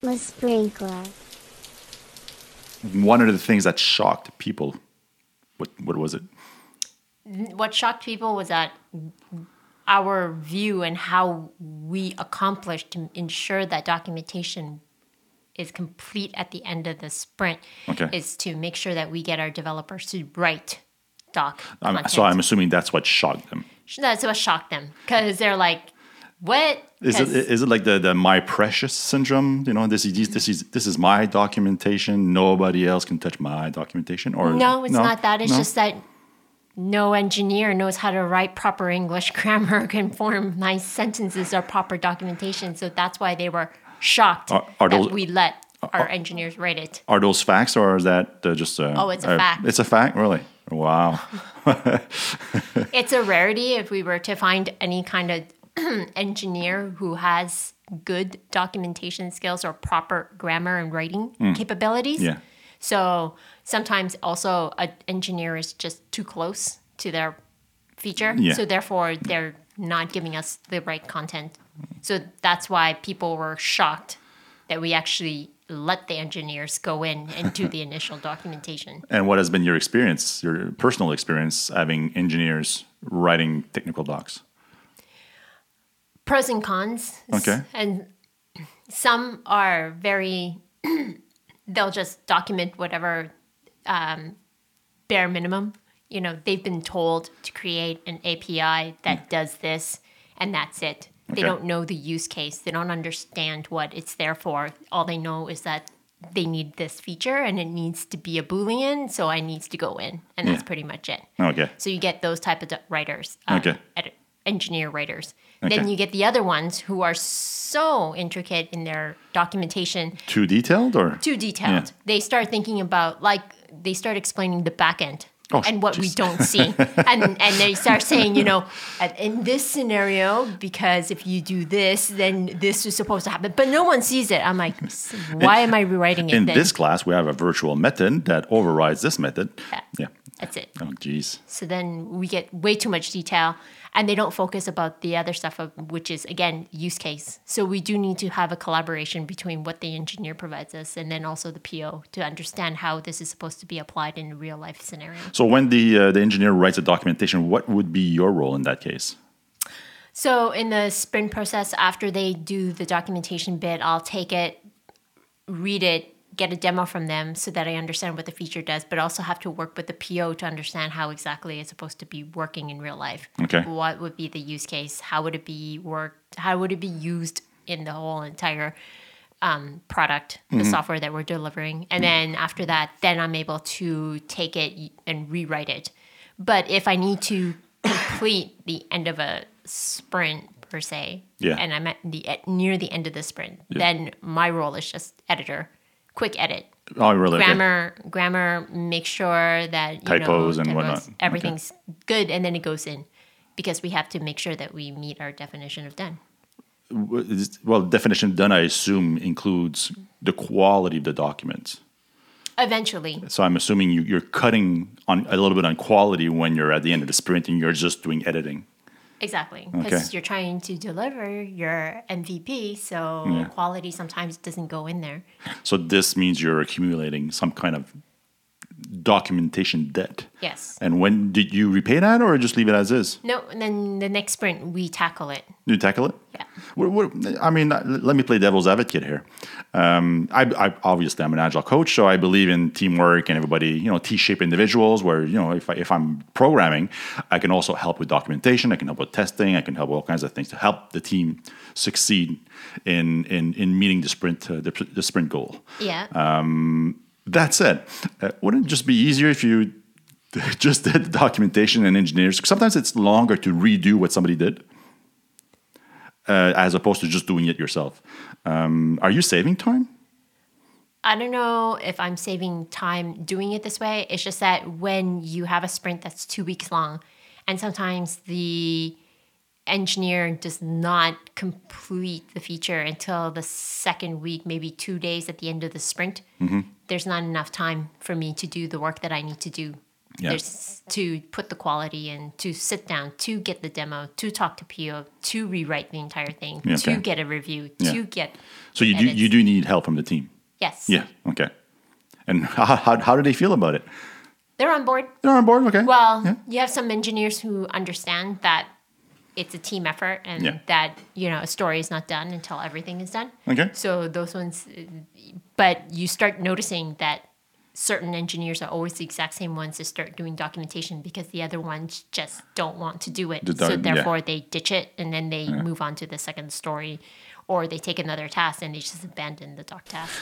The sprinkler. One of the things that shocked people, what what was it? What shocked people was that our view and how we accomplished to ensure that documentation is complete at the end of the sprint Okay. is to make sure that we get our developers to write doc I'm, content. so I'm assuming that's what shocked them. That's what shocked them because they're like, "What?" Is it 'Cause- it like the, the my precious syndrome? You know, this is this is this is my documentation. Nobody else can touch my documentation. Or No, it's not that. It's No? just that no engineer knows how to write proper English grammar, can form nice sentences or proper documentation. So that's why they were shocked Are- are that we let our engineers write it. Are those facts or is that uh, just? Uh, Oh, it's a uh, fact. It's a fact, really. Wow. It's a rarity if we were to find any kind of engineer who has good documentation skills or proper grammar and writing capabilities. Hmm. Yeah. So sometimes also an engineer is just too close to their feature. Yeah. So therefore they're not giving us the right content. So that's why people were shocked that we actually let the engineers go in and do the initial documentation. And what has been your experience, your personal experience, having engineers writing technical docs? Pros and cons. Okay. And some are very they'll just document whatever um, bare minimum. You know, they've been told to create an API that does this, and that's it. They Okay. don't know the use case. They don't understand what it's there for. All they know is that they need this feature and it needs to be a boolean, so I needs to go in, and that's pretty much it. Okay. So you get those type of writers, um, Okay. Engineer writers. Okay. Then you get the other ones who are so intricate in their documentation, Too detailed or? too detailed. Yeah. They start thinking about like they start explaining the back end. Oh, and what we don't see, and and they start saying, you know, "Uh, in this scenario, because if you do this, then this is supposed to happen, but no one sees it. I'm like, "S- why am I rewriting it? In then? this class, we have a virtual method that overrides this method. Yeah. Yeah. That's it. Oh, geez. So then we get way too much detail and they don't focus about the other stuff of, which is again use case. So we do need to have a collaboration between what the engineer provides us and then also the PO to understand how this is supposed to be applied in a real life scenario. So when the uh, the engineer writes a documentation, what would be your role in that case? So in the sprint process after they do the documentation bit, I'll take it, read it, get a demo from them so that I understand what the feature does, but also have to work with the PO to understand how exactly it's supposed to be working in real life. Okay. What would be the use case? How would it be worked? How would it be used in the whole entire um, product, the software that we're delivering? And then after that, then I'm able to take it and rewrite it. But if I need to complete the end of a sprint per se, Yeah. and I'm at the at, near the end of the sprint, then my role is just editor, quick edit, Oh, really? Okay. grammar, grammar, make sure that you Typos know, and whatnot. typos, everything's good, and then it goes in because we have to make sure that we meet our definition of done. Well, definition done, I assume, includes the quality of the document. Eventually, So I'm assuming you, you're cutting on a little bit on quality when you're at the end of the sprint and you're just doing editing. Exactly, because Okay. you're trying to deliver your MVP, so Yeah. quality sometimes doesn't go in there. So this means you're accumulating some kind of documentation debt. Yes. And when did you repay that or just leave it as is? No, and then the next sprint we tackle it. You tackle it? Yeah. What, what, I mean, let me play devil's advocate here. Um, I, I obviously I'm an agile coach, so I believe in teamwork and everybody, you know, T-shaped individuals. Where you know, if I, if I'm programming, I can also help with documentation. I can help with testing. I can help with all kinds of things to help the team succeed in in, in meeting the sprint uh, the, the sprint goal. Yeah. That said, uh, wouldn't it just be easier if you just did the documentation and engineers? Sometimes it's longer to redo what somebody did uh, as opposed to just doing it yourself. Um, are you saving time? I don't know if I'm saving time doing it this way. It's just that when you have a sprint that's two weeks long, and sometimes the engineer does not complete the feature until the second week, maybe two days at the end of the sprint, there's not enough time for me to do the work that I need to do Yeah. There's to put the quality in, to sit down, to get the demo, to talk to PO, to rewrite the entire thing, Yeah, to get a review, Yeah. to get So you do you do need help from the team. yes. Yeah. Okay. And how, how, how do they feel about it? They're on board. They're on board. Okay. Well, you have some engineers who understand that it's a team effort and Yeah. that you know a story is not done until everything is done. Okay. So those ones, but you start noticing that certain engineers are always the exact same ones to start doing documentation because the other ones just don't want to do it. Just so don't- yeah. therefore they ditch it and then they move on to the second story, or they take another task and they just abandon the doc task.